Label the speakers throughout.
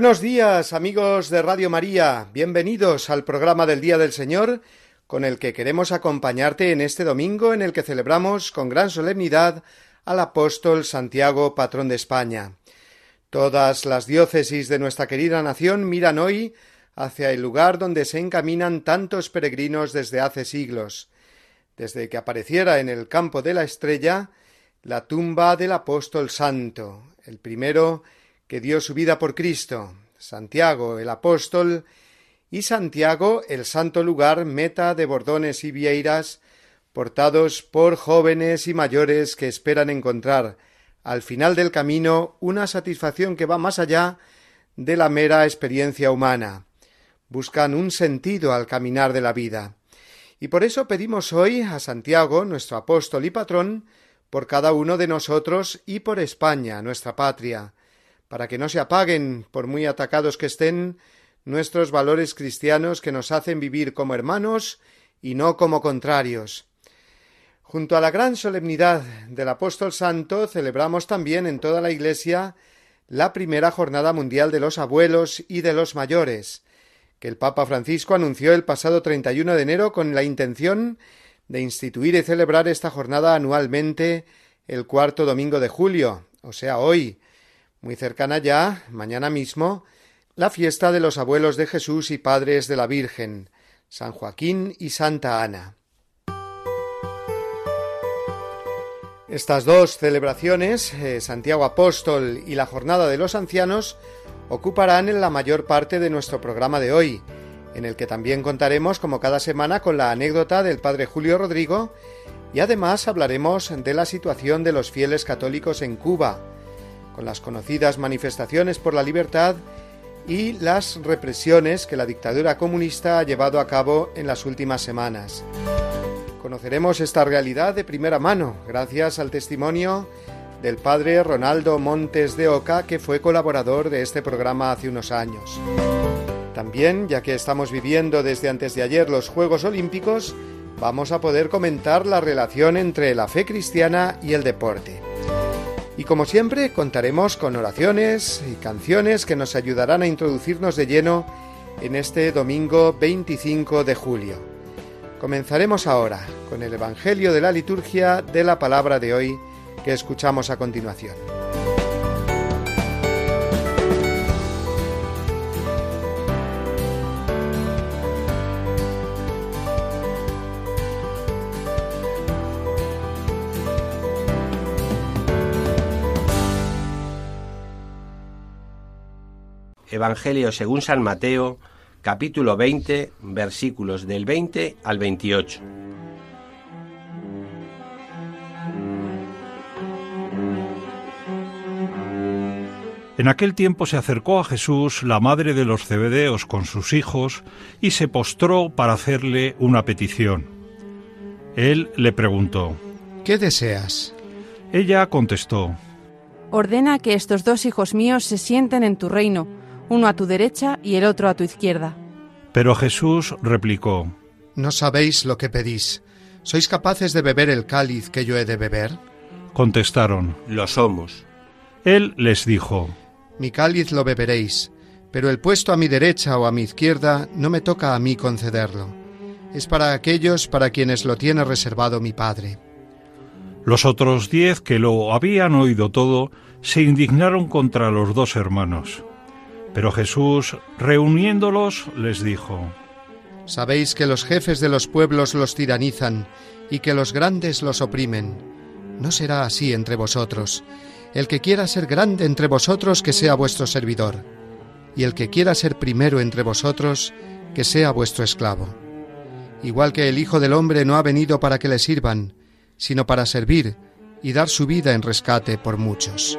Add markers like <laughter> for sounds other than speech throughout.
Speaker 1: Buenos días amigos de Radio María, bienvenidos al programa del Día del Señor con el que queremos acompañarte en este domingo en el que celebramos con gran solemnidad al apóstol Santiago, patrón de España. Todas las diócesis de nuestra querida nación miran hoy hacia el lugar donde se encaminan tantos peregrinos desde hace siglos, desde que apareciera en el campo de la estrella la tumba del apóstol santo, el primero que dio su vida por Cristo, Santiago el apóstol, y Santiago el santo lugar meta de bordones y vieiras, portados por jóvenes y mayores que esperan encontrar al final del camino una satisfacción que va más allá de la mera experiencia humana. Buscan un sentido al caminar de la vida. Y por eso pedimos hoy a Santiago, nuestro apóstol y patrón, por cada uno de nosotros y por España, nuestra patria, para que no se apaguen, por muy atacados que estén, nuestros valores cristianos que nos hacen vivir como hermanos y no como contrarios. Junto a la gran solemnidad del apóstol santo celebramos también en toda la Iglesia la primera jornada mundial de los abuelos y de los mayores, que el Papa Francisco anunció el pasado 31 de enero con la intención de instituir y celebrar esta jornada anualmente el cuarto domingo de julio, o sea, hoy, muy cercana ya, mañana mismo, la fiesta de los abuelos de Jesús y padres de la Virgen, San Joaquín y Santa Ana. Estas dos celebraciones, eh, Santiago Apóstol y la Jornada de los Ancianos, ocuparán en la mayor parte de nuestro programa de hoy, en el que también contaremos, como cada semana, con la anécdota del Padre Julio Rodrigo y además hablaremos de la situación de los fieles católicos en Cuba, con las conocidas manifestaciones por la libertad y las represiones que la dictadura comunista ha llevado a cabo en las últimas semanas. Conoceremos esta realidad de primera mano gracias al testimonio del padre Ronaldo Montes de Oca, que fue colaborador de este programa hace unos años. También, ya que estamos viviendo desde antes de ayer los Juegos Olímpicos, vamos a poder comentar la relación entre la fe cristiana y el deporte. Y como siempre, contaremos con oraciones y canciones que nos ayudarán a introducirnos de lleno en este domingo 25 de julio. Comenzaremos ahora con el Evangelio de la liturgia de la palabra de hoy que escuchamos a continuación.
Speaker 2: Evangelio según San Mateo, capítulo 20, versículos del 20 al 28.
Speaker 3: En aquel tiempo se acercó a Jesús la madre de los cebedeos con sus hijos y se postró para hacerle una petición. Él le preguntó,
Speaker 1: ¿Qué deseas?
Speaker 3: Ella contestó,
Speaker 4: Ordena que estos dos hijos míos se sienten en tu reino, uno a tu derecha y el otro a tu izquierda.
Speaker 3: Pero Jesús replicó,
Speaker 1: No sabéis lo que pedís. ¿Sois capaces de beber el cáliz que yo he de beber?
Speaker 3: Contestaron,
Speaker 2: Lo somos.
Speaker 3: Él les dijo,
Speaker 1: Mi cáliz lo beberéis, pero el puesto a mi derecha o a mi izquierda no me toca a mí concederlo. Es para aquellos para quienes lo tiene reservado mi Padre.
Speaker 3: Los otros diez que lo habían oído todo se indignaron contra los dos hermanos. Pero Jesús, reuniéndolos, les dijo,
Speaker 1: Sabéis que los jefes de los pueblos los tiranizan y que los grandes los oprimen. No será así entre vosotros. El que quiera ser grande entre vosotros, que sea vuestro servidor. Y el que quiera ser primero entre vosotros, que sea vuestro esclavo. igual que el Hijo del Hombre no ha venido para que le sirvan, sino para servir y dar su vida en rescate por muchos.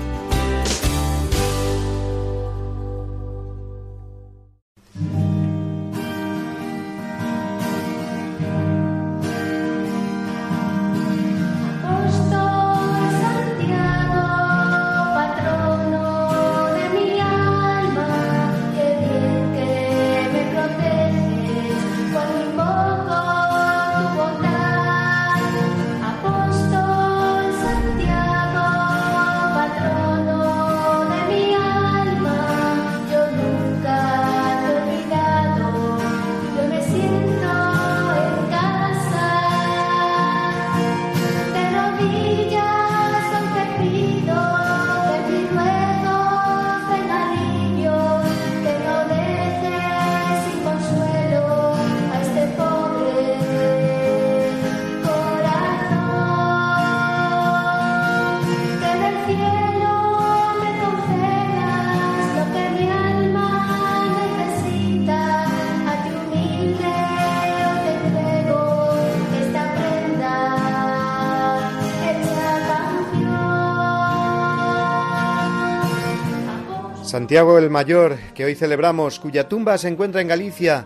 Speaker 1: Santiago el Mayor, que hoy celebramos, cuya tumba se encuentra en Galicia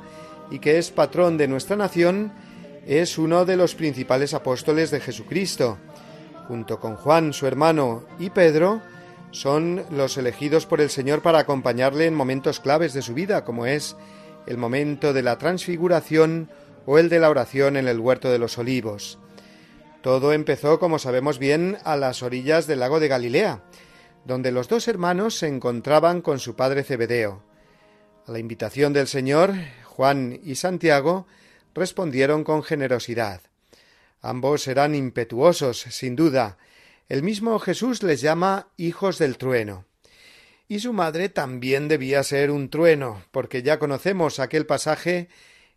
Speaker 1: y que es patrón de nuestra nación, es uno de los principales apóstoles de Jesucristo. Junto con Juan, su hermano, y Pedro, son los elegidos por el Señor para acompañarle en momentos claves de su vida, como es el momento de la transfiguración o el de la oración en el huerto de los olivos. Todo empezó, como sabemos bien, a las orillas del lago de Galilea, donde los dos hermanos se encontraban con su padre Zebedeo. A la invitación del Señor, Juan y Santiago respondieron con generosidad. Ambos eran impetuosos, sin duda. El mismo Jesús les llama hijos del trueno. Y su madre también debía ser un trueno, porque ya conocemos aquel pasaje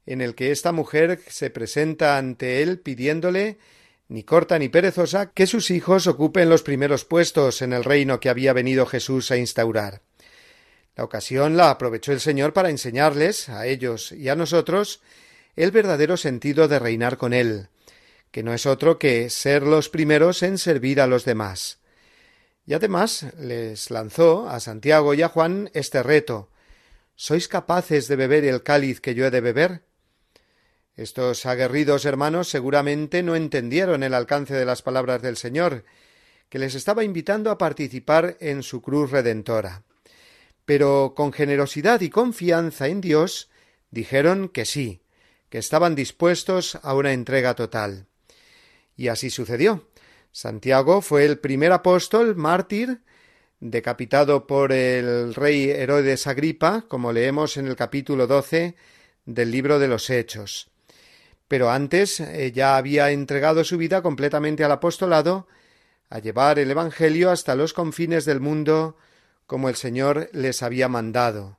Speaker 1: en el que esta mujer se presenta ante él pidiéndole ni corta ni perezosa, que sus hijos ocupen los primeros puestos en el reino que había venido Jesús a instaurar. La ocasión la aprovechó el Señor para enseñarles, a ellos y a nosotros, el verdadero sentido de reinar con Él, que no es otro que ser los primeros en servir a los demás. Y además les lanzó a Santiago y a Juan este reto ¿Sois capaces de beber el cáliz que yo he de beber? Estos aguerridos hermanos seguramente no entendieron el alcance de las palabras del Señor, que les estaba invitando a participar en su cruz redentora. Pero con generosidad y confianza en Dios dijeron que sí, que estaban dispuestos a una entrega total. Y así sucedió. Santiago fue el primer apóstol mártir decapitado por el rey Herodes Agripa, como leemos en el capítulo doce del libro de los Hechos pero antes eh, ya había entregado su vida completamente al apostolado, a llevar el Evangelio hasta los confines del mundo, como el Señor les había mandado,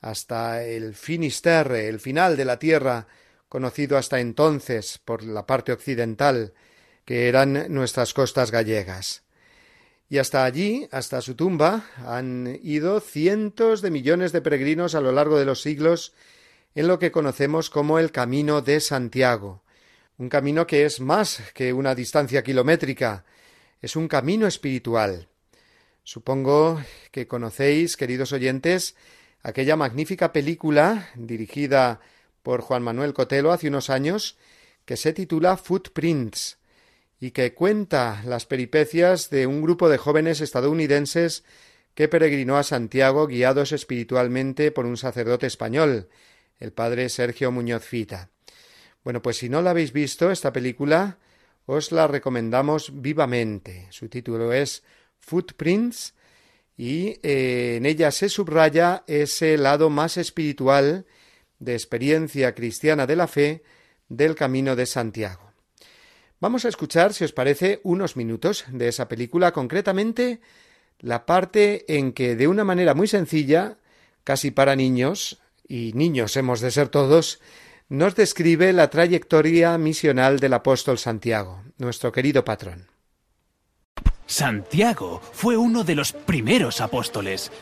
Speaker 1: hasta el Finisterre, el final de la tierra, conocido hasta entonces por la parte occidental, que eran nuestras costas gallegas. Y hasta allí, hasta su tumba, han ido cientos de millones de peregrinos a lo largo de los siglos en lo que conocemos como el Camino de Santiago, un camino que es más que una distancia kilométrica, es un camino espiritual. Supongo que conocéis, queridos oyentes, aquella magnífica película dirigida por Juan Manuel Cotelo hace unos años, que se titula Footprints, y que cuenta las peripecias de un grupo de jóvenes estadounidenses que peregrinó a Santiago guiados espiritualmente por un sacerdote español, el padre Sergio Muñoz Fita. Bueno, pues si no la habéis visto, esta película os la recomendamos vivamente. Su título es Footprints y eh, en ella se subraya ese lado más espiritual de experiencia cristiana de la fe del Camino de Santiago. Vamos a escuchar, si os parece, unos minutos de esa película, concretamente la parte en que de una manera muy sencilla, casi para niños, y niños hemos de ser todos, nos describe la trayectoria misional del apóstol Santiago, nuestro querido patrón.
Speaker 5: Santiago fue uno de los primeros apóstoles.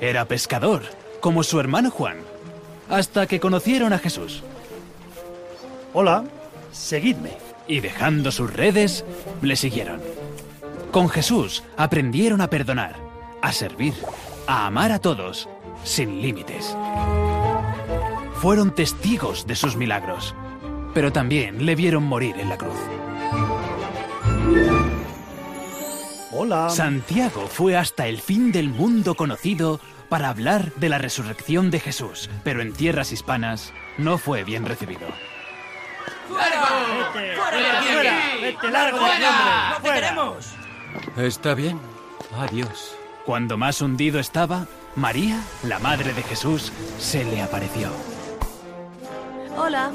Speaker 5: Era pescador, como su hermano Juan, hasta que conocieron a Jesús.
Speaker 6: Hola, seguidme.
Speaker 5: Y dejando sus redes, le siguieron. Con Jesús aprendieron a perdonar, a servir, a amar a todos, sin límites. Fueron testigos de sus milagros, pero también le vieron morir en la cruz.
Speaker 6: Hola.
Speaker 5: Santiago fue hasta el fin del mundo conocido para hablar de la resurrección de Jesús, pero en tierras hispanas no fue bien recibido.
Speaker 6: Vete, fuera, vete, largo hombre.
Speaker 7: ¡No te queremos!
Speaker 8: Está bien. Adiós.
Speaker 5: Cuando más hundido estaba, María, la madre de Jesús, se le apareció.
Speaker 9: Hola.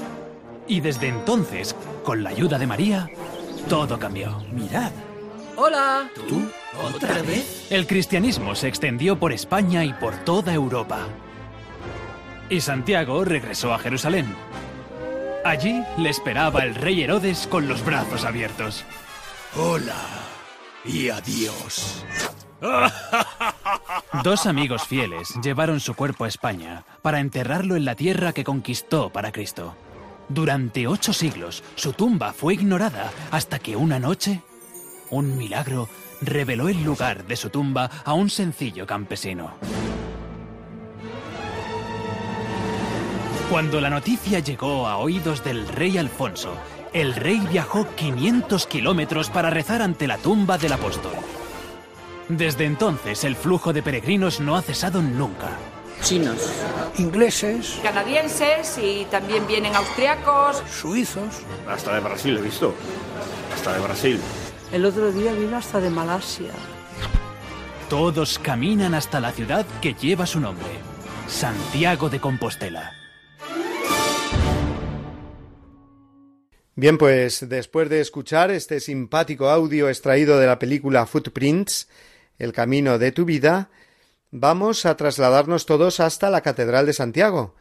Speaker 5: Y desde entonces, con la ayuda de María, todo cambió.
Speaker 6: Mirad.
Speaker 7: Hola.
Speaker 6: ¿Tú? ¿Otra vez?
Speaker 5: El cristianismo se extendió por España y por toda Europa. Y Santiago regresó a Jerusalén. Allí le esperaba el rey Herodes con los brazos abiertos.
Speaker 10: Hola y adiós. <laughs>
Speaker 5: Dos amigos fieles llevaron su cuerpo a España para enterrarlo en la tierra que conquistó para Cristo. Durante ocho siglos su tumba fue ignorada hasta que una noche un milagro reveló el lugar de su tumba a un sencillo campesino. Cuando la noticia llegó a oídos del rey Alfonso, el rey viajó 500 kilómetros para rezar ante la tumba del apóstol. Desde entonces el flujo de peregrinos no ha cesado nunca.
Speaker 11: Chinos,
Speaker 12: ingleses,
Speaker 13: canadienses y también vienen austriacos,
Speaker 12: suizos.
Speaker 14: Hasta de Brasil he visto. Hasta de Brasil.
Speaker 15: El otro día vino hasta de Malasia.
Speaker 5: Todos caminan hasta la ciudad que lleva su nombre, Santiago de Compostela.
Speaker 1: Bien, pues después de escuchar este simpático audio extraído de la película Footprints, El camino de tu vida, vamos a trasladarnos todos hasta la Catedral de Santiago,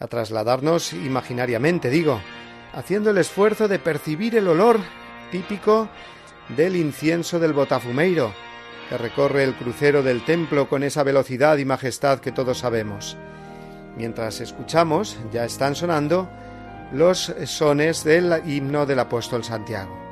Speaker 1: a trasladarnos imaginariamente, digo, haciendo el esfuerzo de percibir el olor típico del incienso del Botafumeiro, que recorre el crucero del templo con esa velocidad y majestad que todos sabemos. Mientras escuchamos, ya están sonando los sones del himno del apóstol Santiago.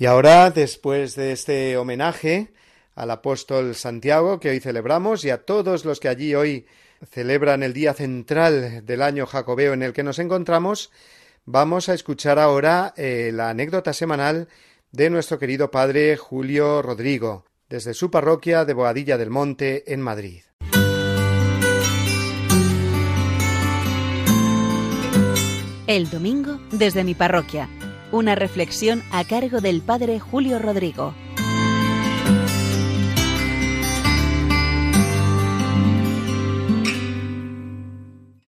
Speaker 1: Y ahora, después de este homenaje al apóstol Santiago que hoy celebramos y a todos los que allí hoy celebran el día central del año jacobeo en el que nos encontramos, vamos a escuchar ahora eh, la anécdota semanal de nuestro querido padre Julio Rodrigo, desde su parroquia de Boadilla del Monte, en Madrid.
Speaker 16: El domingo desde mi parroquia una reflexión a cargo del Padre Julio Rodrigo.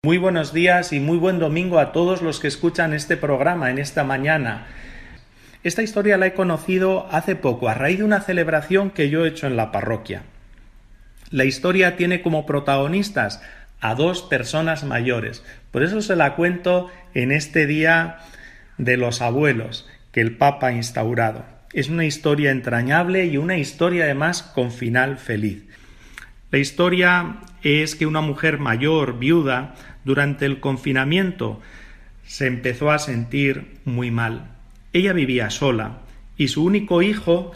Speaker 7: Muy buenos días y muy buen domingo a todos los que escuchan este programa en esta mañana. Esta historia la he conocido hace poco, a raíz de una celebración que yo he hecho en la parroquia. La historia tiene como protagonistas a dos personas mayores. Por eso se la cuento en este día de los abuelos que el Papa ha instaurado. Es una historia entrañable y una historia además con final feliz. La historia es que una mujer mayor, viuda, durante el confinamiento se empezó a sentir muy mal. Ella vivía sola y su único hijo,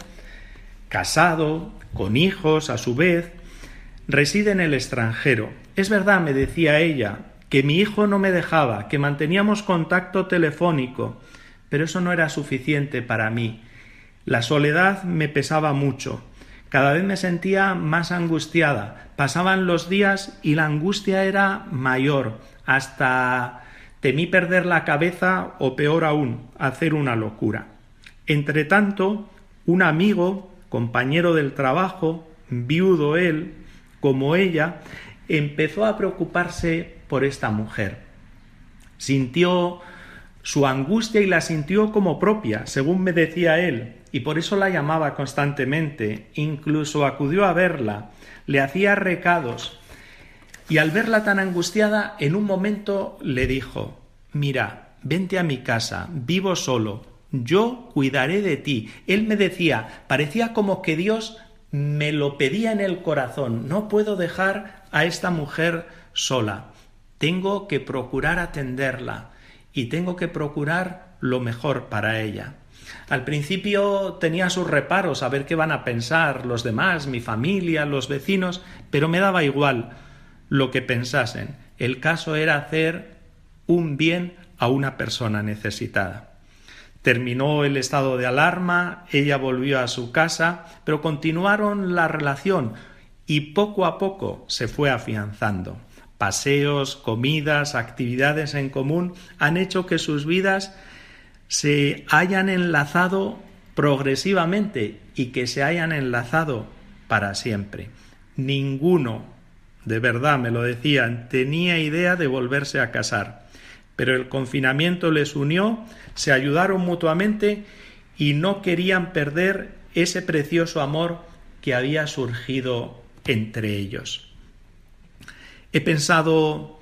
Speaker 7: casado, con hijos a su vez, reside en el extranjero. Es verdad, me decía ella, que mi hijo no me dejaba, que manteníamos contacto telefónico, pero eso no era suficiente para mí. La soledad me pesaba mucho. Cada vez me sentía más angustiada. Pasaban los días y la angustia era mayor, hasta temí perder la cabeza o peor aún, hacer una locura. Entre tanto, un amigo, compañero del trabajo, viudo él, como ella, empezó a preocuparse por esta mujer. Sintió su angustia y la sintió como propia, según me decía él, y por eso la llamaba constantemente, incluso acudió a verla, le hacía recados, y al verla tan angustiada, en un momento le dijo Mira, vente a mi casa, vivo solo, yo cuidaré de ti. Él me decía, parecía como que Dios me lo pedía en el corazón, no puedo dejar a esta mujer sola. Tengo que procurar atenderla y tengo que procurar lo mejor para ella. Al principio tenía sus reparos a ver qué van a pensar los demás, mi familia, los vecinos, pero me daba igual lo que pensasen. El caso era hacer un bien a una persona necesitada. Terminó el estado de alarma, ella volvió a su casa, pero continuaron la relación y poco a poco se fue afianzando. Paseos, comidas, actividades en común han hecho que sus vidas se hayan enlazado progresivamente y que se hayan enlazado para siempre. Ninguno, de verdad me lo decían, tenía idea de volverse a casar, pero el confinamiento les unió, se ayudaron mutuamente y no querían perder ese precioso amor que había surgido entre ellos. He pensado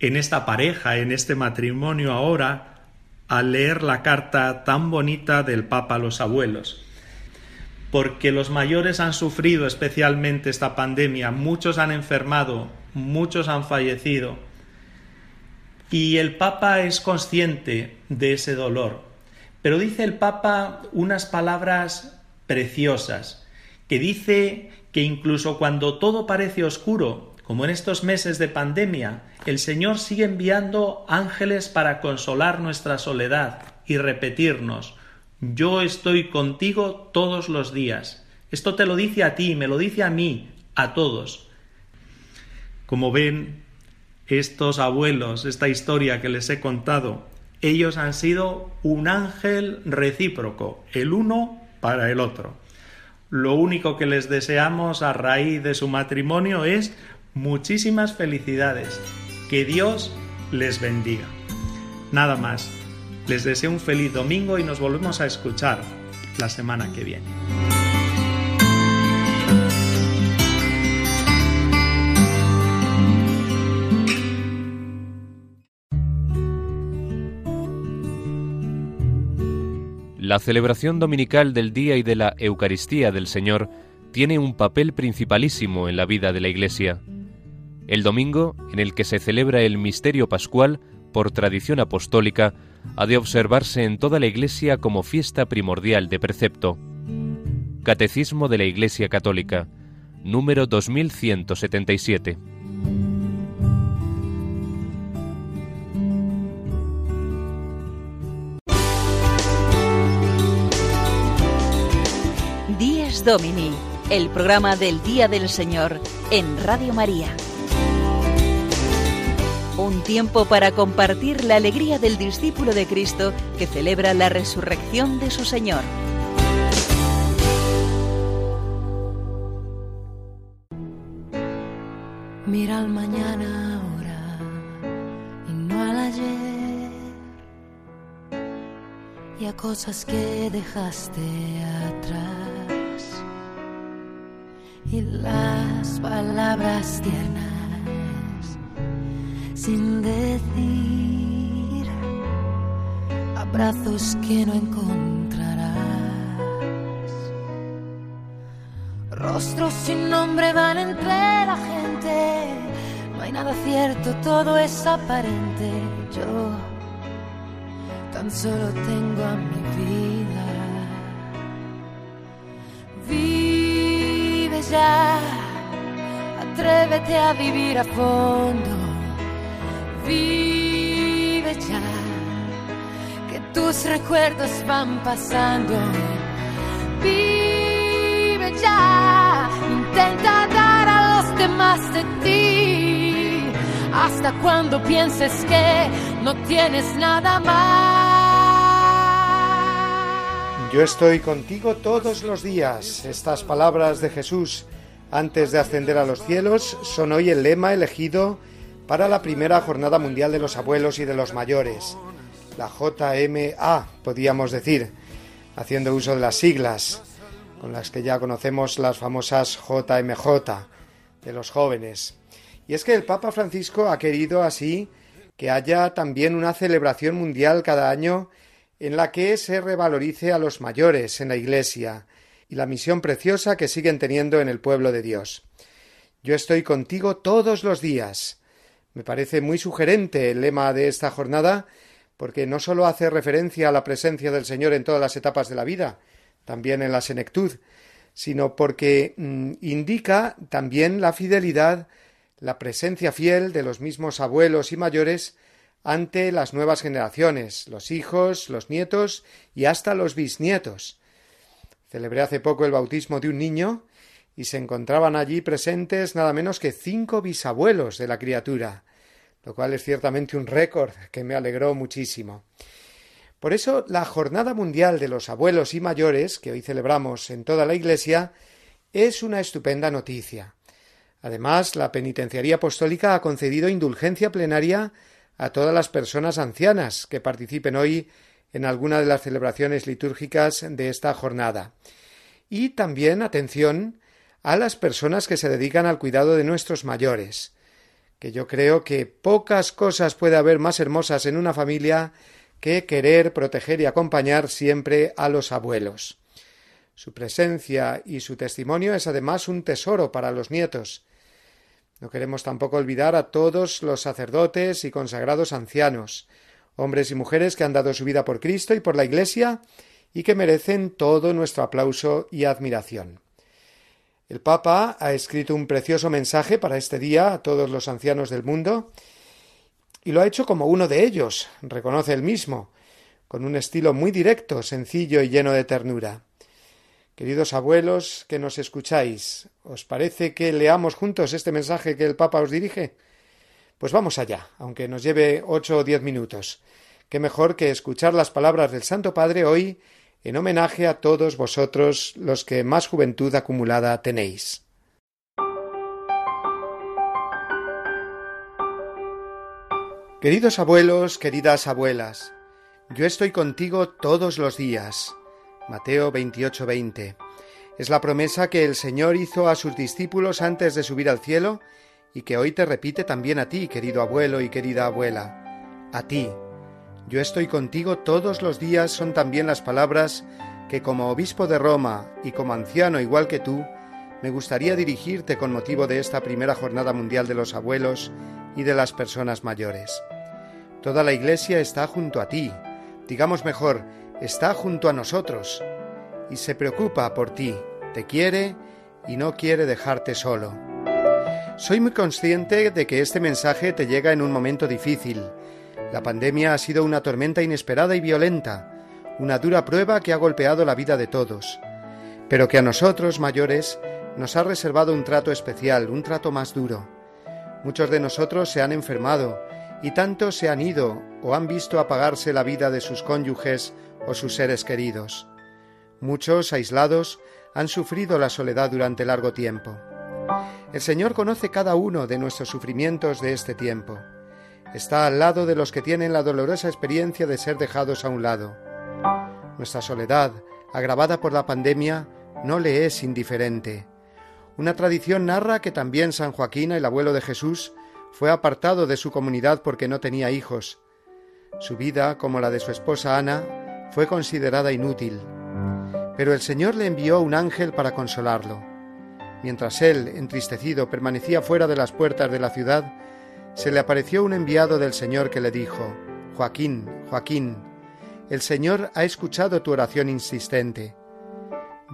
Speaker 7: en esta pareja, en este matrimonio ahora, al leer la carta tan bonita del Papa a los abuelos. Porque los mayores han sufrido especialmente esta pandemia, muchos han enfermado, muchos han fallecido. Y el Papa es consciente de ese dolor. Pero dice el Papa unas palabras preciosas, que dice que incluso cuando todo parece oscuro, como en estos meses de pandemia, el Señor sigue enviando ángeles para consolar nuestra soledad y repetirnos, yo estoy contigo todos los días. Esto te lo dice a ti, me lo dice a mí, a todos. Como ven, estos abuelos, esta historia que les he contado, ellos han sido un ángel recíproco, el uno para el otro. Lo único que les deseamos a raíz de su matrimonio es muchísimas felicidades. Que Dios les bendiga. Nada más. Les deseo un feliz domingo y nos volvemos a escuchar la semana que viene.
Speaker 11: La celebración dominical del Día y de la Eucaristía del Señor tiene un papel principalísimo en la vida de la Iglesia. El domingo, en el que se celebra el misterio pascual, por tradición apostólica, ha de observarse en toda la Iglesia como fiesta primordial de precepto. Catecismo de la Iglesia Católica, número 2177.
Speaker 16: Díez Domini, el programa del Día del Señor en Radio María. Un tiempo para compartir la alegría del discípulo de Cristo que celebra la resurrección de su Señor.
Speaker 17: Mira al mañana ahora y no al ayer. Y a cosas que dejaste atrás. Y las palabras tiernas sin decir. Abrazos que no encontrarás. Rostros sin nombre van entre la gente. No hay nada cierto, todo es aparente. Yo tan solo tengo a mi vida. Vive ya, atrévete a vivir a fondo. Vive ya, que tus recuerdos van pasando. Vive ya, intenta dar a los demás de ti. Hasta cuando pienses que no tienes nada más.
Speaker 1: Yo estoy contigo todos los días. Estas palabras de Jesús antes de ascender a los cielos son hoy el lema elegido para la primera Jornada Mundial de los Abuelos y de los Mayores, la JMA, podríamos decir, haciendo uso de las siglas, con las que ya conocemos las famosas JMJ, de los jóvenes. Y es que el Papa Francisco ha querido así que haya también una celebración mundial cada año en la que se revalorice a los mayores en la Iglesia y la misión preciosa que siguen teniendo en el pueblo de Dios. Yo estoy contigo todos los días. Me parece muy sugerente el lema de esta jornada, porque no sólo hace referencia a la presencia del Señor en todas las etapas de la vida, también en la senectud, sino porque mm, indica también la fidelidad, la presencia fiel de los mismos abuelos y mayores ante las nuevas generaciones, los hijos, los nietos y hasta los bisnietos. Celebré hace poco el bautismo de un niño y se encontraban allí presentes nada menos que cinco bisabuelos de la criatura, lo cual es ciertamente un récord que me alegró muchísimo. Por eso la Jornada Mundial de los Abuelos y Mayores, que hoy celebramos en toda la Iglesia, es una estupenda noticia. Además, la Penitenciaría Apostólica ha concedido indulgencia plenaria a todas las personas ancianas que participen hoy en alguna de las celebraciones litúrgicas de esta jornada. Y también, atención, a las personas que se dedican al cuidado de nuestros mayores, que yo creo que pocas cosas puede haber más hermosas en una familia que querer, proteger y acompañar siempre a los abuelos. Su presencia y su testimonio es además un tesoro para los nietos. No queremos tampoco olvidar a todos los sacerdotes y consagrados ancianos, hombres y mujeres que han dado su vida por Cristo y por la Iglesia y que merecen todo nuestro aplauso y admiración. El Papa ha escrito un precioso mensaje para este día a todos los ancianos del mundo y lo ha hecho como uno de ellos, reconoce él mismo, con un estilo muy directo, sencillo y lleno de ternura. Queridos abuelos que nos escucháis, ¿os parece que leamos juntos este mensaje que el Papa os dirige? Pues vamos allá, aunque nos lleve ocho o diez minutos. Qué mejor que escuchar las palabras del Santo Padre hoy en homenaje a todos vosotros los que más juventud acumulada tenéis. Queridos abuelos, queridas abuelas, yo estoy contigo todos los días. Mateo 28:20. Es la promesa que el Señor hizo a sus discípulos antes de subir al cielo y que hoy te repite también a ti, querido abuelo y querida abuela. A ti. Yo estoy contigo todos los días son también las palabras que como obispo de Roma y como anciano igual que tú, me gustaría dirigirte con motivo de esta primera jornada mundial de los abuelos y de las personas mayores. Toda la Iglesia está junto a ti, digamos mejor, está junto a nosotros, y se preocupa por ti, te quiere y no quiere dejarte solo. Soy muy consciente de que este mensaje te llega en un momento difícil. La pandemia ha sido una tormenta inesperada y violenta, una dura prueba que ha golpeado la vida de todos, pero que a nosotros mayores nos ha reservado un trato especial, un trato más duro. Muchos de nosotros se han enfermado y tantos se han ido o han visto apagarse la vida de sus cónyuges o sus seres queridos. Muchos, aislados, han sufrido la soledad durante largo tiempo. El Señor conoce cada uno de nuestros sufrimientos de este tiempo. Está al lado de los que tienen la dolorosa experiencia de ser dejados a un lado. Nuestra soledad, agravada por la pandemia, no le es indiferente. Una tradición narra que también San Joaquín, el abuelo de Jesús, fue apartado de su comunidad porque no tenía hijos. Su vida, como la de su esposa Ana, fue considerada inútil. Pero el Señor le envió un ángel para consolarlo. Mientras él, entristecido, permanecía fuera de las puertas de la ciudad, se le apareció un enviado del Señor que le dijo, Joaquín, Joaquín, el Señor ha escuchado tu oración insistente.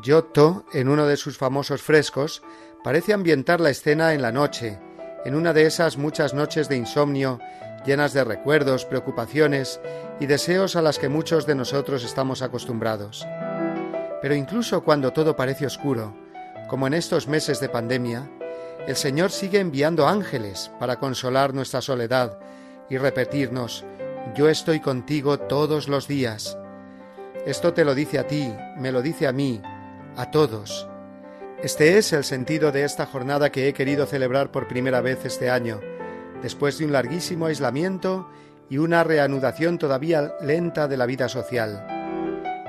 Speaker 1: Giotto, en uno de sus famosos frescos, parece ambientar la escena en la noche, en una de esas muchas noches de insomnio, llenas de recuerdos, preocupaciones y deseos a las que muchos de nosotros estamos acostumbrados. Pero incluso cuando todo parece oscuro, como en estos meses de pandemia, el Señor sigue enviando ángeles para consolar nuestra soledad y repetirnos, yo estoy contigo todos los días. Esto te lo dice a ti, me lo dice a mí, a todos. Este es el sentido de esta jornada que he querido celebrar por primera vez este año, después de un larguísimo aislamiento y una reanudación todavía lenta de la vida social.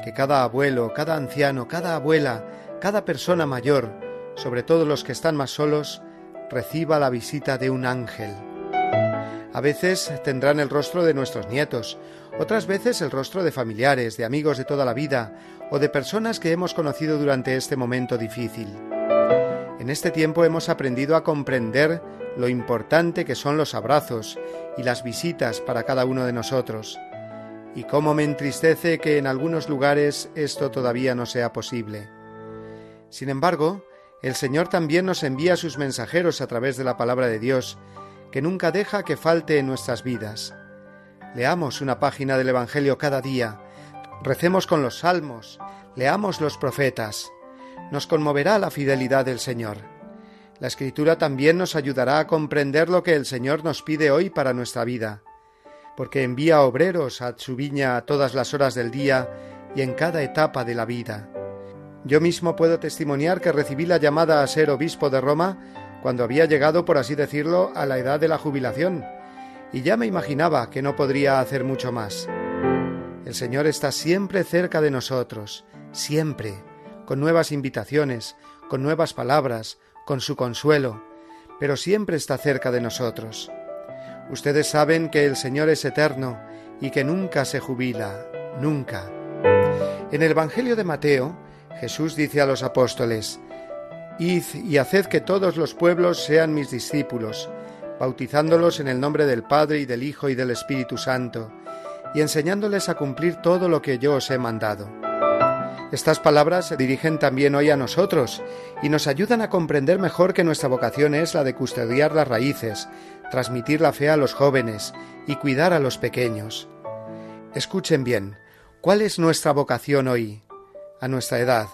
Speaker 1: Que cada abuelo, cada anciano, cada abuela, cada persona mayor, sobre todo los que están más solos, reciba la visita de un ángel. A veces tendrán el rostro de nuestros nietos, otras veces el rostro de familiares, de amigos de toda la vida o de personas que hemos conocido durante este momento difícil. En este tiempo hemos aprendido a comprender lo importante que son los abrazos y las visitas para cada uno de nosotros, y cómo me entristece que en algunos lugares esto todavía no sea posible. Sin embargo, el Señor también nos envía sus mensajeros a través de la palabra de Dios, que nunca deja que falte en nuestras vidas. Leamos una página del Evangelio cada día, recemos con los salmos, leamos los profetas. Nos conmoverá la fidelidad del Señor. La Escritura también nos ayudará a comprender lo que el Señor nos pide hoy para nuestra vida, porque envía obreros a su viña a todas las horas del día y en cada etapa de la vida. Yo mismo puedo testimoniar que recibí la llamada a ser obispo de Roma cuando había llegado, por así decirlo, a la edad de la jubilación, y ya me imaginaba que no podría hacer mucho más. El Señor está siempre cerca de nosotros, siempre, con nuevas invitaciones, con nuevas palabras, con su consuelo, pero siempre está cerca de nosotros. Ustedes saben que el Señor es eterno y que nunca se jubila, nunca. En el Evangelio de Mateo, Jesús dice a los apóstoles, Id y haced que todos los pueblos sean mis discípulos, bautizándolos en el nombre del Padre y del Hijo y del Espíritu Santo, y enseñándoles a cumplir todo lo que yo os he mandado. Estas palabras se dirigen también hoy a nosotros y nos ayudan a comprender mejor que nuestra vocación es la de custodiar las raíces, transmitir la fe a los jóvenes y cuidar a los pequeños. Escuchen bien, ¿cuál es nuestra vocación hoy, a nuestra edad?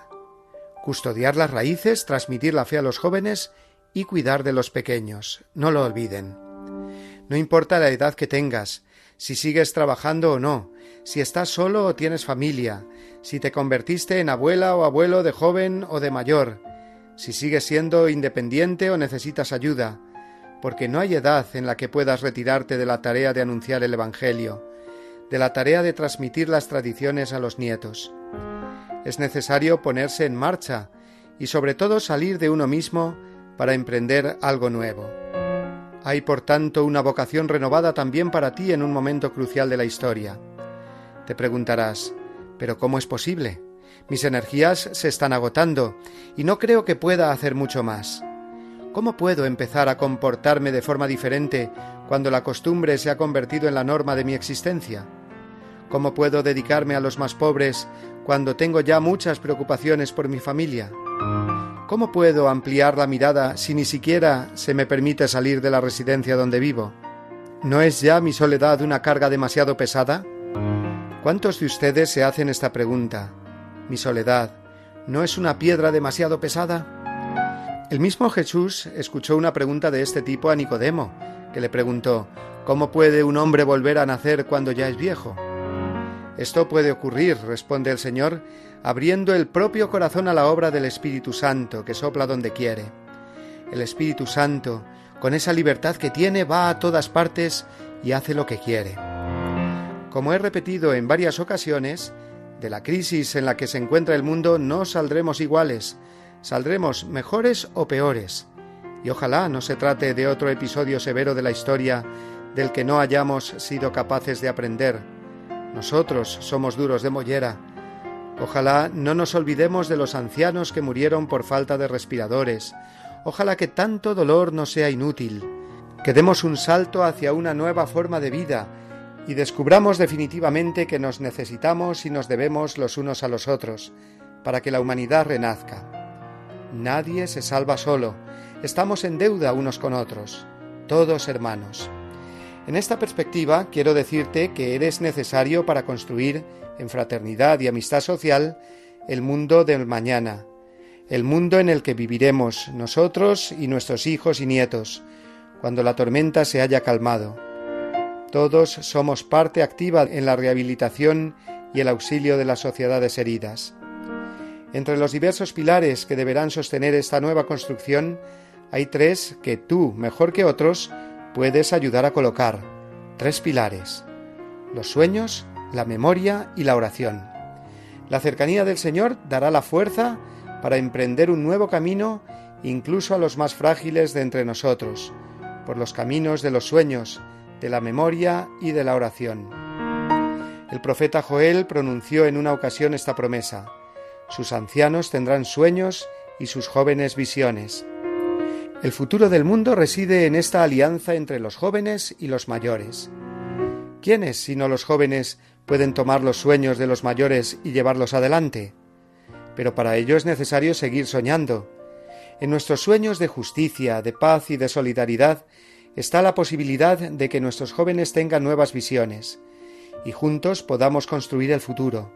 Speaker 1: Custodiar las raíces, transmitir la fe a los jóvenes y cuidar de los pequeños. No lo olviden. No importa la edad que tengas, si sigues trabajando o no, si estás solo o tienes familia, si te convertiste en abuela o abuelo de joven o de mayor, si sigues siendo independiente o necesitas ayuda, porque no hay edad en la que puedas retirarte de la tarea de anunciar el Evangelio, de la tarea de transmitir las tradiciones a los nietos. Es necesario ponerse en marcha y sobre todo salir de uno mismo para emprender algo nuevo. Hay por tanto una vocación renovada también para ti en un momento crucial de la historia. Te preguntarás, ¿pero cómo es posible? Mis energías se están agotando y no creo que pueda hacer mucho más. ¿Cómo puedo empezar a comportarme de forma diferente cuando la costumbre se ha convertido en la norma de mi existencia? ¿Cómo puedo dedicarme a los más pobres cuando tengo ya muchas preocupaciones por mi familia? ¿Cómo puedo ampliar la mirada si ni siquiera se me permite salir de la residencia donde vivo? ¿No es ya mi soledad una carga demasiado pesada? ¿Cuántos de ustedes se hacen esta pregunta? ¿Mi soledad no es una piedra demasiado pesada? El mismo Jesús escuchó una pregunta de este tipo a Nicodemo, que le preguntó ¿Cómo puede un hombre volver a nacer cuando ya es viejo? Esto puede ocurrir, responde el Señor, abriendo el propio corazón a la obra del Espíritu Santo, que sopla donde quiere. El Espíritu Santo, con esa libertad que tiene, va a todas partes y hace lo que quiere. Como he repetido en varias ocasiones, de la crisis en la que se encuentra el mundo no saldremos iguales, saldremos mejores o peores. Y ojalá no se trate de otro episodio severo de la historia del que no hayamos sido capaces de aprender, nosotros somos duros de mollera. Ojalá no nos olvidemos de los ancianos que murieron por falta de respiradores. Ojalá que tanto dolor no sea inútil. Que demos un salto hacia una nueva forma de vida y descubramos definitivamente que nos necesitamos y nos debemos los unos a los otros para que la humanidad renazca. Nadie se salva solo. Estamos en deuda unos con otros, todos hermanos. En esta perspectiva quiero decirte que eres necesario para construir, en fraternidad y amistad social, el mundo del mañana, el mundo en el que viviremos nosotros y nuestros hijos y nietos, cuando la tormenta se haya calmado. Todos somos parte activa en la rehabilitación y el auxilio de las sociedades heridas. Entre los diversos pilares que deberán sostener esta nueva construcción, hay tres que tú, mejor que otros, puedes ayudar a colocar tres pilares, los sueños, la memoria y la oración. La cercanía del Señor dará la fuerza para emprender un nuevo camino incluso a los más frágiles de entre nosotros, por los caminos de los sueños, de la memoria y de la oración. El profeta Joel pronunció en una ocasión esta promesa, sus ancianos tendrán sueños y sus jóvenes visiones. El futuro del mundo reside en esta alianza entre los jóvenes y los mayores. ¿Quiénes, sino los jóvenes, pueden tomar los sueños de los mayores y llevarlos adelante? Pero para ello es necesario seguir soñando. En nuestros sueños de justicia, de paz y de solidaridad está la posibilidad de que nuestros jóvenes tengan nuevas visiones y juntos podamos construir el futuro.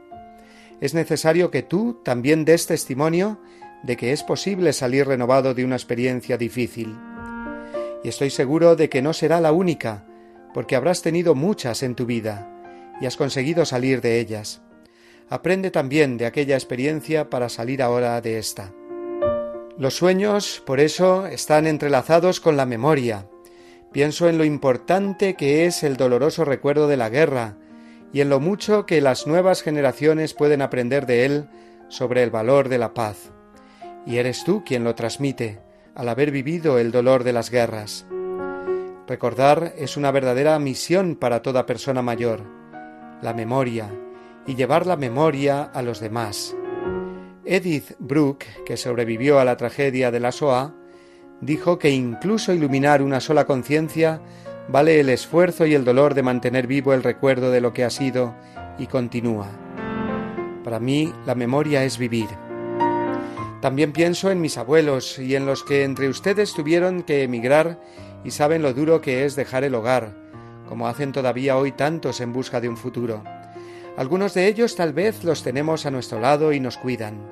Speaker 1: Es necesario que tú también des testimonio de que es posible salir renovado de una experiencia difícil. Y estoy seguro de que no será la única, porque habrás tenido muchas en tu vida y has conseguido salir de ellas. Aprende también de aquella experiencia para salir ahora de esta. Los sueños, por eso, están entrelazados con la memoria. Pienso en lo importante que es el doloroso recuerdo de la guerra y en lo mucho que las nuevas generaciones pueden aprender de él sobre el valor de la paz y eres tú quien lo transmite, al haber vivido el dolor de las guerras. Recordar es una verdadera misión para toda persona mayor, la memoria, y llevar la memoria a los demás. Edith Brooke, que sobrevivió a la tragedia de la Shoah, dijo que incluso iluminar una sola conciencia vale el esfuerzo y el dolor de mantener vivo el recuerdo de lo que ha sido y continúa. Para mí, la memoria es vivir. También pienso en mis abuelos y en los que entre ustedes tuvieron que emigrar y saben lo duro que es dejar el hogar, como hacen todavía hoy tantos en busca de un futuro. Algunos de ellos tal vez los tenemos a nuestro lado y nos cuidan.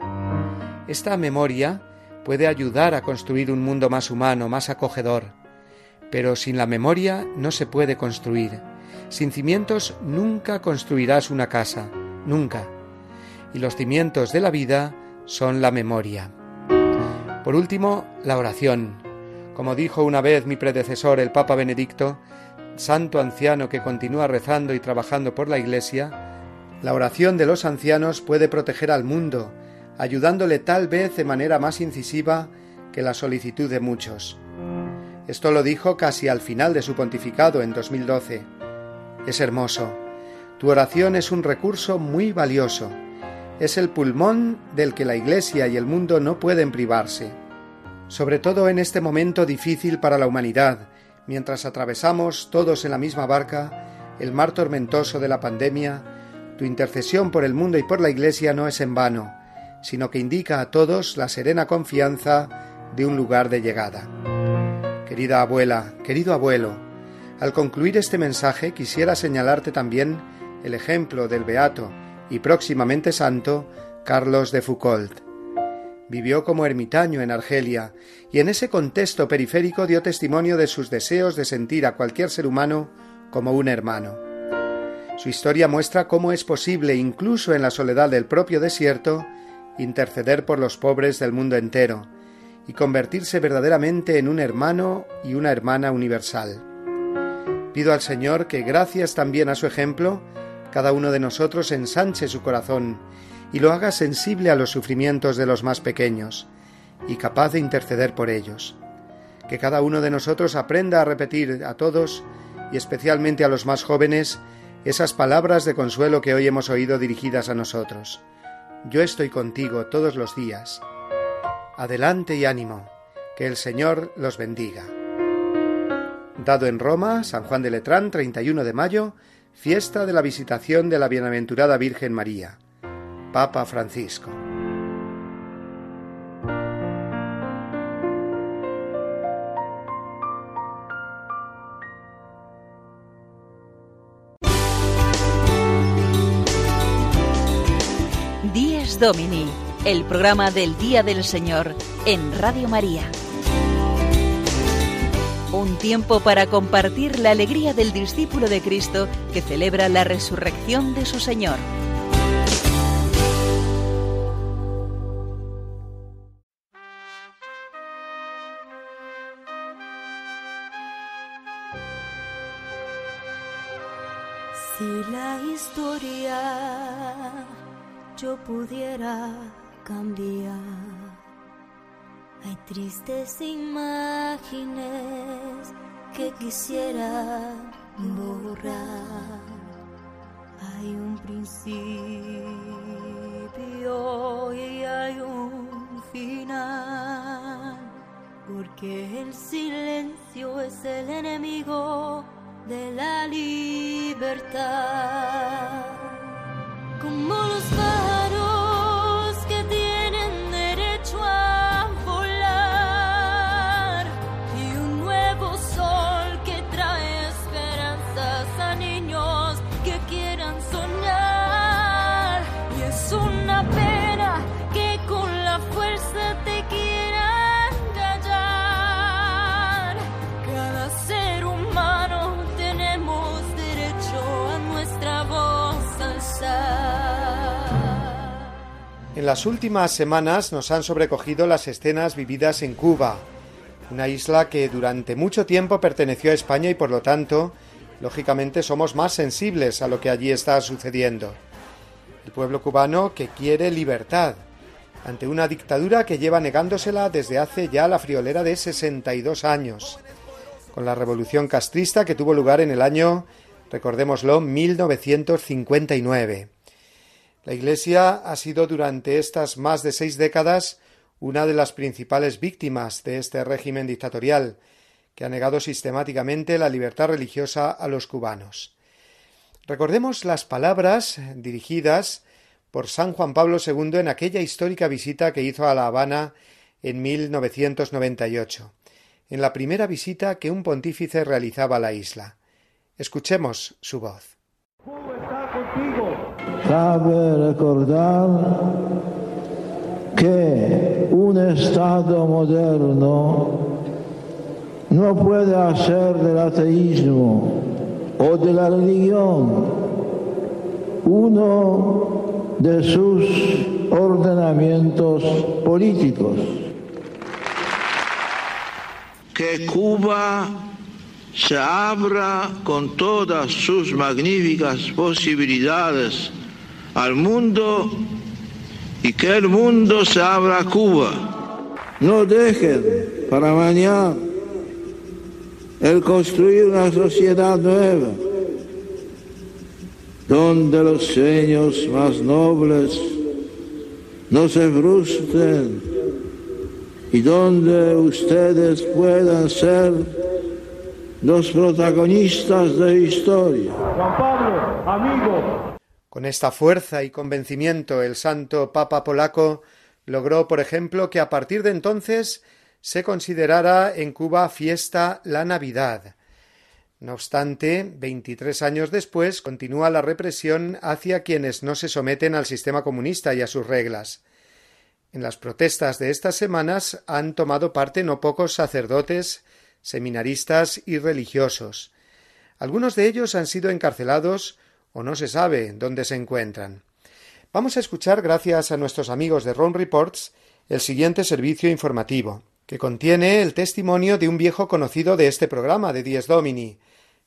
Speaker 1: Esta memoria puede ayudar a construir un mundo más humano, más acogedor. Pero sin la memoria no se puede construir. Sin cimientos nunca construirás una casa, nunca. Y los cimientos de la vida son la memoria. Por último, la oración. Como dijo una vez mi predecesor, el Papa Benedicto, santo anciano que continúa rezando y trabajando por la Iglesia, la oración de los ancianos puede proteger al mundo, ayudándole tal vez de manera más incisiva que la solicitud de muchos. Esto lo dijo casi al final de su pontificado en 2012. Es hermoso. Tu oración es un recurso muy valioso es el pulmón del que la Iglesia y el mundo no pueden privarse. sobre todo en este momento difícil para la humanidad, mientras atravesamos todos en la misma barca el mar tormentoso de la pandemia, tu intercesión por el mundo y por la Iglesia no es en vano, sino que indica a todos la serena confianza de un lugar de llegada. Querida abuela, querido abuelo, al concluir este mensaje quisiera señalarte también el ejemplo del beato y próximamente santo Carlos de Foucault. Vivió como ermitaño en Argelia y en ese contexto periférico dio testimonio de sus deseos de sentir a cualquier ser humano como un hermano. Su historia muestra cómo es posible, incluso en la soledad del propio desierto, interceder por los pobres del mundo entero y convertirse verdaderamente en un hermano y una hermana universal. Pido al Señor que, gracias también a su ejemplo, cada uno de nosotros ensanche su corazón y lo haga sensible a los sufrimientos de los más pequeños y capaz de interceder por ellos. Que cada uno de nosotros aprenda a repetir a todos y especialmente a los más jóvenes esas palabras de consuelo que hoy hemos oído dirigidas a nosotros. Yo estoy contigo todos los días. Adelante y ánimo. Que el Señor los bendiga. Dado en Roma, San Juan de Letrán, 31 de mayo, fiesta de la visitación de la Bienaventurada Virgen María. Papa Francisco.
Speaker 16: Díez Domini, el programa del Día del Señor en Radio María. Un tiempo para compartir la alegría del discípulo de Cristo que celebra la resurrección de su Señor.
Speaker 17: Si la historia yo pudiera cambiar, hay tristes imágenes que quisiera borrar. Hay un principio y hay un final, porque el silencio es el enemigo de la libertad. Como los
Speaker 1: las últimas semanas nos han sobrecogido las escenas vividas en Cuba, una isla que durante mucho tiempo perteneció a España y por lo tanto, lógicamente, somos más sensibles a lo que allí está sucediendo. El pueblo cubano que quiere libertad ante una dictadura que lleva negándosela desde hace ya la friolera de 62 años, con la revolución castrista que tuvo lugar en el año, recordémoslo, 1959. La Iglesia ha sido durante estas más de seis décadas una de las principales víctimas de este régimen dictatorial, que ha negado sistemáticamente la libertad religiosa a los cubanos. Recordemos las palabras dirigidas por San Juan Pablo II en aquella histórica visita que hizo a La Habana en 1998, en la primera visita que un pontífice realizaba a la isla. Escuchemos su voz.
Speaker 18: Cabe recordar que un Estado moderno no puede hacer del ateísmo o de la religión uno de sus ordenamientos políticos.
Speaker 19: Que Cuba se abra con todas sus magníficas posibilidades al mundo y que el mundo se abra a Cuba. No dejen para mañana el construir una sociedad nueva, donde los sueños más nobles no se frustren
Speaker 18: y donde ustedes puedan ser los protagonistas de la historia.
Speaker 20: Juan Pablo, amigo.
Speaker 1: Con esta fuerza y convencimiento el santo Papa polaco logró, por ejemplo, que a partir de entonces se considerara en Cuba fiesta la Navidad. No obstante, veintitrés años después continúa la represión hacia quienes no se someten al sistema comunista y a sus reglas. En las protestas de estas semanas han tomado parte no pocos sacerdotes, seminaristas y religiosos. Algunos de ellos han sido encarcelados o no se sabe dónde se encuentran. Vamos a escuchar, gracias a nuestros amigos de Ron Reports, el siguiente servicio informativo, que contiene el testimonio de un viejo conocido de este programa de Dies Domini,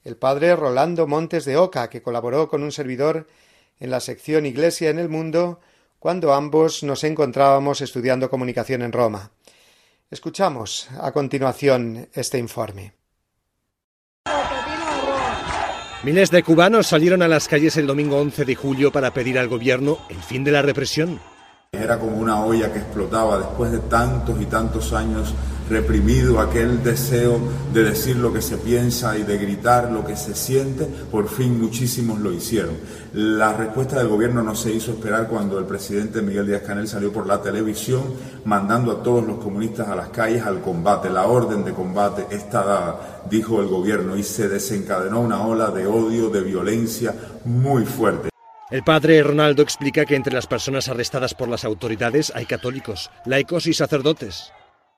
Speaker 1: el padre Rolando Montes de Oca, que colaboró con un servidor en la sección Iglesia en el Mundo cuando ambos nos encontrábamos estudiando comunicación en Roma. Escuchamos a continuación este informe.
Speaker 21: Miles de cubanos salieron a las calles el domingo 11 de julio para pedir al gobierno el fin de la represión.
Speaker 22: Era como una olla que explotaba después de tantos y tantos años reprimido, aquel deseo de decir lo que se piensa y de gritar lo que se siente, por fin muchísimos lo hicieron. La respuesta del gobierno no se hizo esperar cuando el presidente Miguel Díaz Canel salió por la televisión mandando a todos los comunistas a las calles al combate. La orden de combate está dada, dijo el gobierno, y se desencadenó una ola de odio, de violencia muy fuerte.
Speaker 21: El padre Ronaldo explica que entre las personas arrestadas por las autoridades hay católicos, laicos y sacerdotes.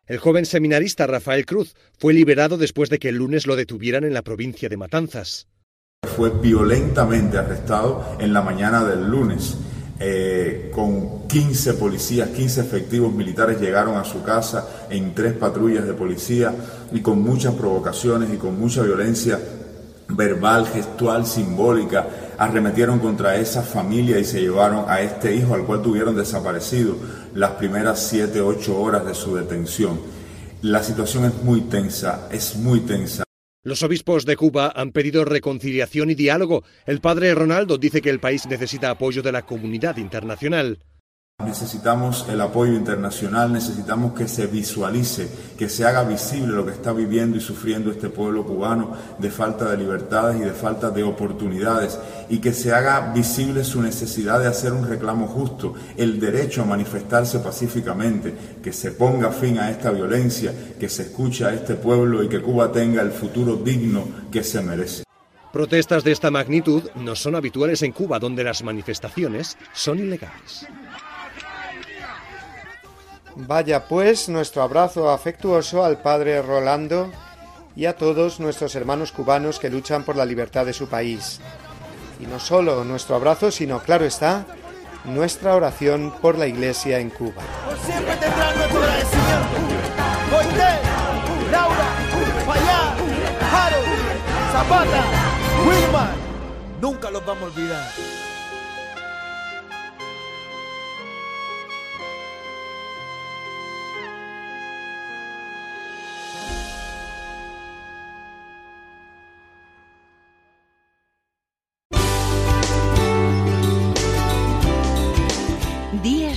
Speaker 21: El joven seminarista Rafael Cruz fue liberado después de que el lunes lo detuvieran en la provincia de Matanzas.
Speaker 22: Fue violentamente arrestado en la mañana del lunes. Eh, con 15 policías, 15 efectivos militares llegaron a su casa en tres patrullas de policía y con muchas provocaciones y con mucha violencia verbal, gestual, simbólica, arremetieron contra esa familia y se llevaron a este hijo al cual tuvieron desaparecido las primeras siete, ocho horas de su detención. La situación es muy tensa, es muy tensa.
Speaker 21: Los obispos de Cuba han pedido reconciliación y diálogo. El padre Ronaldo dice que el país necesita apoyo de la comunidad internacional.
Speaker 22: Necesitamos el apoyo internacional, necesitamos que se visualice, que se haga visible lo que está viviendo y sufriendo este pueblo cubano de falta de libertades y de falta de oportunidades y que se haga visible su necesidad de hacer un reclamo justo, el derecho a manifestarse pacíficamente, que se ponga fin a esta violencia, que se escuche a este pueblo y que Cuba tenga el futuro digno que se merece.
Speaker 21: Protestas de esta magnitud no son habituales en Cuba, donde las manifestaciones son ilegales.
Speaker 1: Vaya pues nuestro abrazo afectuoso al padre Rolando y a todos nuestros hermanos cubanos que luchan por la libertad de su país. Y no solo nuestro abrazo, sino, claro está, nuestra oración por la Iglesia en Cuba.
Speaker 23: Siempre tendrán nuestro agradecimiento. Laura, Zapata. Nunca los vamos a olvidar.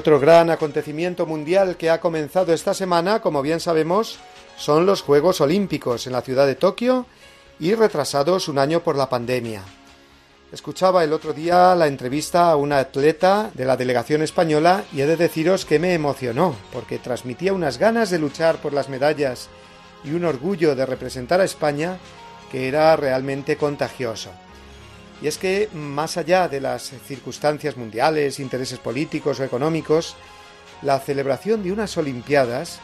Speaker 1: Otro gran acontecimiento mundial que ha comenzado esta semana, como bien sabemos, son los Juegos Olímpicos en la ciudad de Tokio y retrasados un año por la pandemia. Escuchaba el otro día la entrevista a una atleta de la delegación española y he de deciros que me emocionó, porque transmitía unas ganas de luchar por las medallas y un orgullo de representar a España que era realmente contagioso. Y es que, más allá de las circunstancias mundiales, intereses políticos o económicos, la celebración de unas Olimpiadas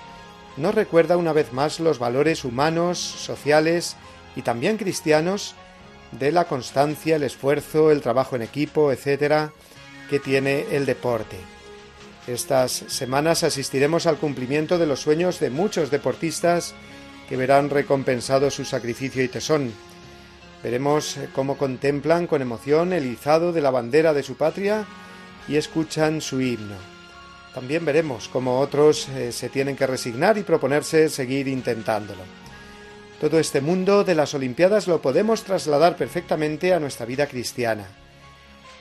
Speaker 1: nos recuerda una vez más los valores humanos, sociales y también cristianos de la constancia, el esfuerzo, el trabajo en equipo, etcétera, que tiene el deporte. Estas semanas asistiremos al cumplimiento de los sueños de muchos deportistas que verán recompensado su sacrificio y tesón. Veremos cómo contemplan con emoción el izado de la bandera de su patria y escuchan su himno. También veremos cómo otros eh, se tienen que resignar y proponerse seguir intentándolo. Todo este mundo de las Olimpiadas lo podemos trasladar perfectamente a nuestra vida cristiana.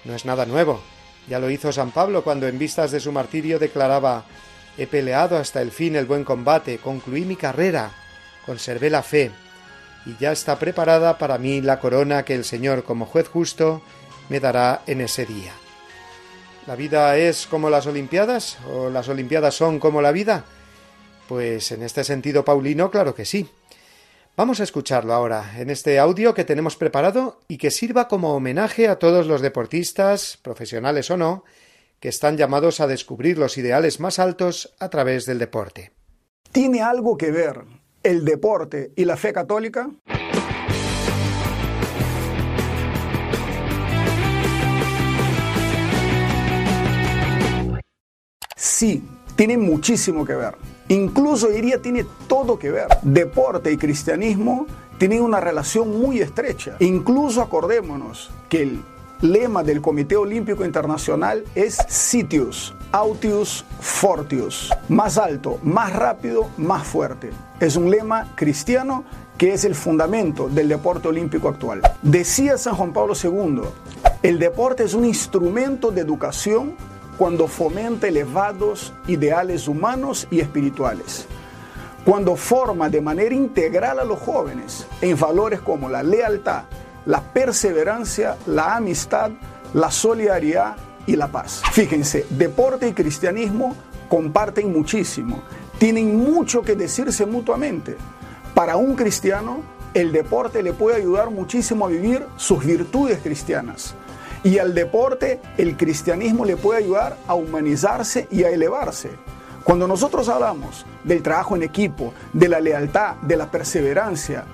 Speaker 1: No es nada nuevo. Ya lo hizo San Pablo cuando en vistas de su martirio declaraba He peleado hasta el fin el buen combate, concluí mi carrera, conservé la fe, y ya está preparada para mí la corona que el Señor como juez justo me dará en ese día. ¿La vida es como las Olimpiadas? ¿O las Olimpiadas son como la vida? Pues en este sentido, Paulino, claro que sí. Vamos a escucharlo ahora, en este audio que tenemos preparado y que sirva como homenaje a todos los deportistas, profesionales o no, que están llamados a descubrir los ideales más altos a través del deporte.
Speaker 24: ¿Tiene algo que ver el deporte y la fe católica? Sí, tiene muchísimo que ver. Incluso diría tiene todo que ver. Deporte y cristianismo tienen una relación muy estrecha. Incluso acordémonos que el lema del Comité Olímpico Internacional es Sitius, Autius, Fortius. Más alto, más rápido, más fuerte. Es un lema cristiano que es el fundamento del deporte olímpico actual. Decía San Juan Pablo II, el deporte es un instrumento de educación cuando fomenta elevados ideales humanos y espirituales, cuando forma de manera integral a los jóvenes en valores como la lealtad, la perseverancia, la amistad, la solidaridad y la paz. Fíjense, deporte y cristianismo comparten muchísimo, tienen mucho que decirse mutuamente. Para un cristiano, el deporte le puede ayudar muchísimo a vivir sus virtudes cristianas y al deporte el cristianismo le puede ayudar a humanizarse y a elevarse. Cuando nosotros hablamos del trabajo en equipo, de la lealtad, de la perseverancia,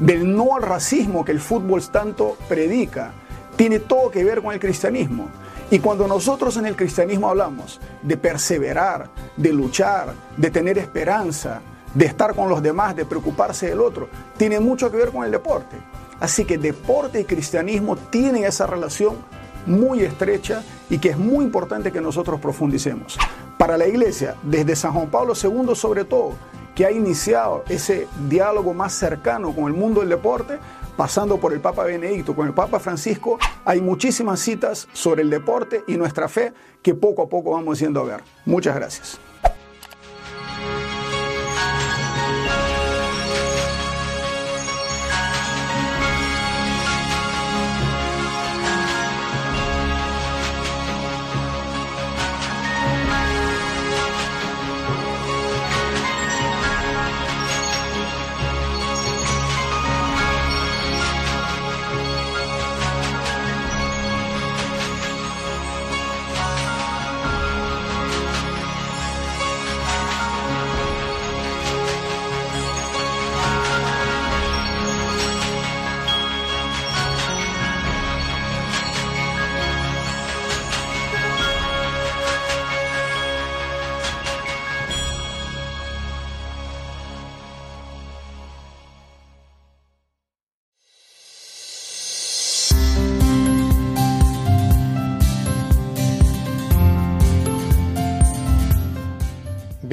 Speaker 24: del no al racismo que el fútbol tanto predica, tiene todo que ver con el cristianismo. Y cuando nosotros en el cristianismo hablamos de perseverar, de luchar, de tener esperanza, de estar con los demás, de preocuparse del otro, tiene mucho que ver con el deporte. Así que deporte y cristianismo tienen esa relación muy estrecha y que es muy importante que nosotros profundicemos. Para la Iglesia, desde San Juan Pablo II sobre todo, que ha iniciado ese diálogo más cercano con el mundo del deporte, pasando por el Papa Benedicto, con el Papa Francisco, hay muchísimas citas sobre el deporte y nuestra fe que poco a poco vamos yendo a ver. Muchas gracias.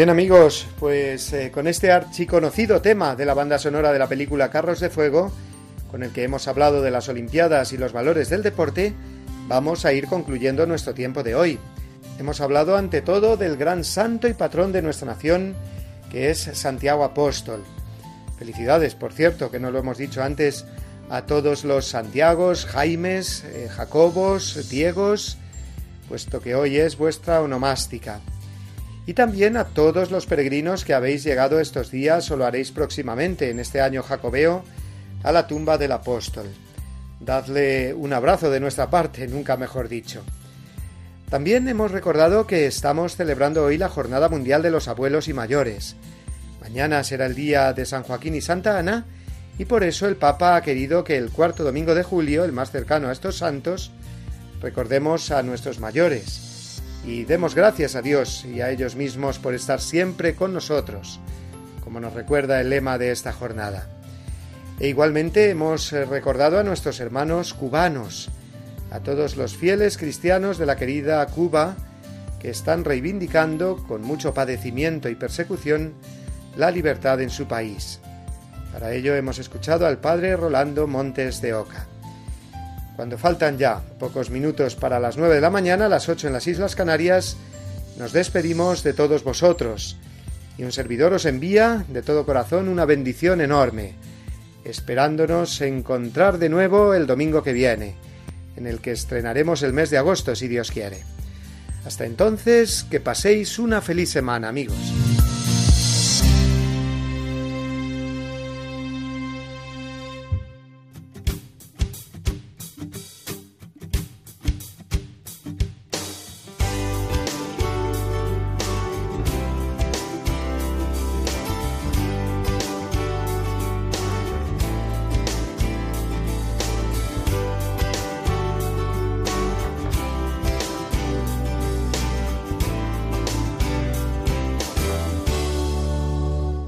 Speaker 1: Bien amigos, pues eh, con este archiconocido tema de la banda sonora de la película Carros de Fuego, con el que hemos hablado de las Olimpiadas y los valores del deporte, vamos a ir concluyendo nuestro tiempo de hoy. Hemos hablado ante todo del gran santo y patrón de nuestra nación, que es Santiago Apóstol. Felicidades, por cierto, que no lo hemos dicho antes, a todos los Santiagos, Jaimes, eh, Jacobos, Diegos, puesto que hoy es vuestra onomástica y también a todos los peregrinos que habéis llegado estos días o lo haréis próximamente en este año jacobeo a la tumba del apóstol. Dadle un abrazo de nuestra parte, nunca mejor dicho. También hemos recordado que estamos celebrando hoy la Jornada Mundial de los Abuelos y Mayores. Mañana será el día de San Joaquín y Santa Ana y por eso el Papa ha querido que el cuarto domingo de julio, el más cercano a estos santos, recordemos a nuestros mayores y demos gracias a Dios y a ellos mismos por estar siempre con nosotros, como nos recuerda el lema de esta jornada. E igualmente hemos eh, recordado a nuestros hermanos cubanos, a todos los fieles cristianos de la querida Cuba, que están reivindicando, con mucho padecimiento y persecución, la libertad en su país. Para ello hemos escuchado al padre Rolando Montes de Oca. Cuando faltan ya pocos minutos para las nueve de la mañana, las ocho en las Islas Canarias, nos despedimos de todos vosotros y un servidor os envía de todo corazón una bendición enorme, esperándonos encontrar de nuevo el domingo que viene, en el que estrenaremos el mes de agosto si Dios quiere. Hasta entonces, que paséis una feliz semana, amigos.